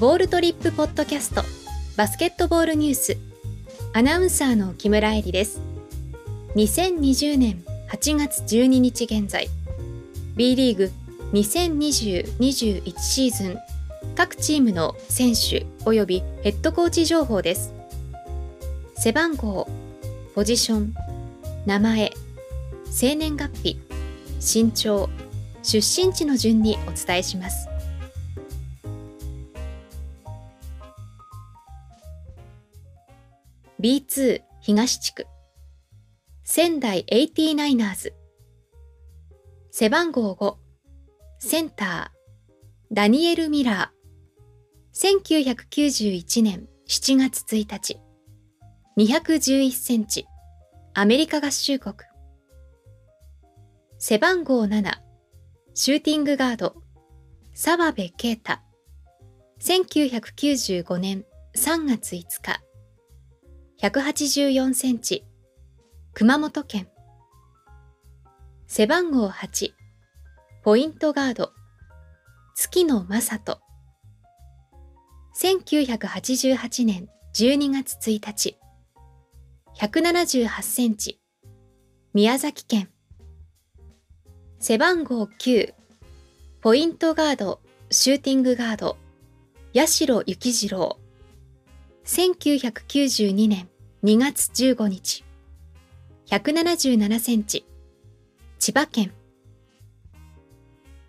ボールトリップポッドキャストバスケットボールニュース。アナウンサーの木村恵里です。2020年8月12日現在。B リーグ2020-21シーズン。各チームの選手及びヘッドコーチ情報です。背番号ポジション名前生年月日身長出身地の順にお伝えします。B2 東地区。仙台 89ers 背番号5センターダニエル・ミラー。1991年7月1日。211センチアメリカ合衆国。背番号7シューティングガード。澤部啓太。1995年3月5日。184センチ。熊本県。背番号8ポイントガード。月野正人。1988年12月1日。178センチ。宮崎県。背番号9ポイントガード。シューティングガード。八代幸次郎。1992年2月15日。177センチ。千葉県。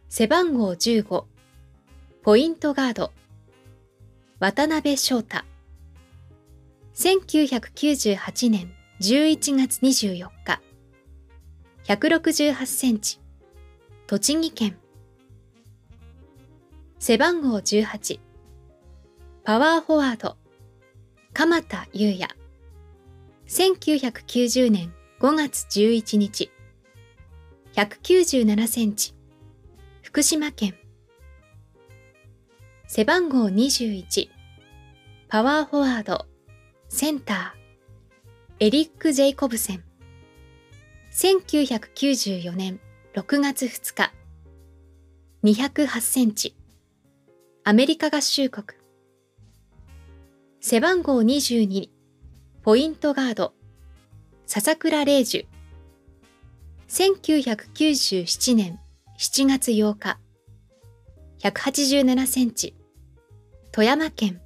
背番号15ポイントガード。渡辺翔太。1998年11月24日。168センチ。栃木県。背番号18パワーフォワード。鎌田優也。1990年5月11日。197センチ。福島県。背番号21パワーフォワード。センター。エリック・ジェイコブセン。1994年6月2日。208センチ。アメリカ合衆国。背番号22ポイントガード。笹倉玲樹。1997年7月8日。187センチ。富山県。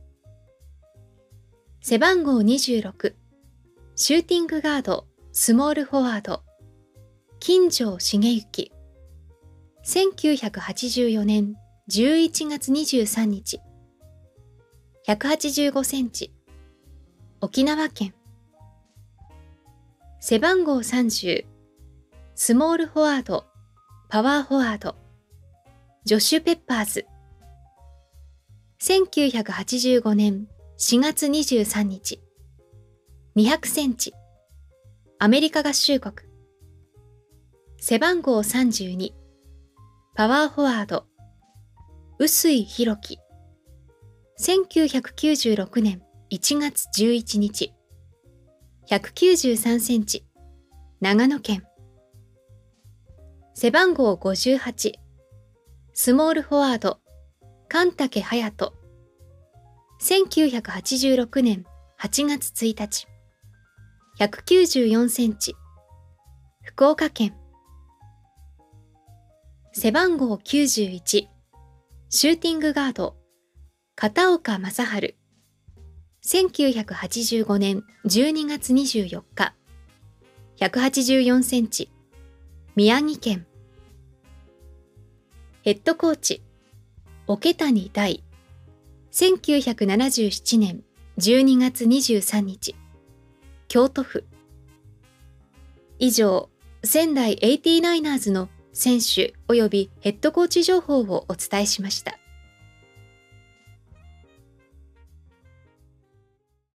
背番号26シューティングガード。スモールフォワード。金城茂之。1984年11月23日。185センチ。沖縄県。背番号30スモールフォワードパワーフォワードジョシュ・ペッパーズ。1985年4月23日200センチアメリカ合衆国。背番号32パワーフォワード臼井弘樹。1996年1月11日193センチ。長野県。背番号58スモールフォワード。神武隼人。1986年8月1日194センチ。福岡県。背番号91シューティングガード。片岡正治。1985年12月24日。184センチ。宮城県。ヘッドコーチ。桶谷大。1977年12月23日。京都府。以上仙台 89ers の選手及びヘッドコーチ情報をお伝えしました。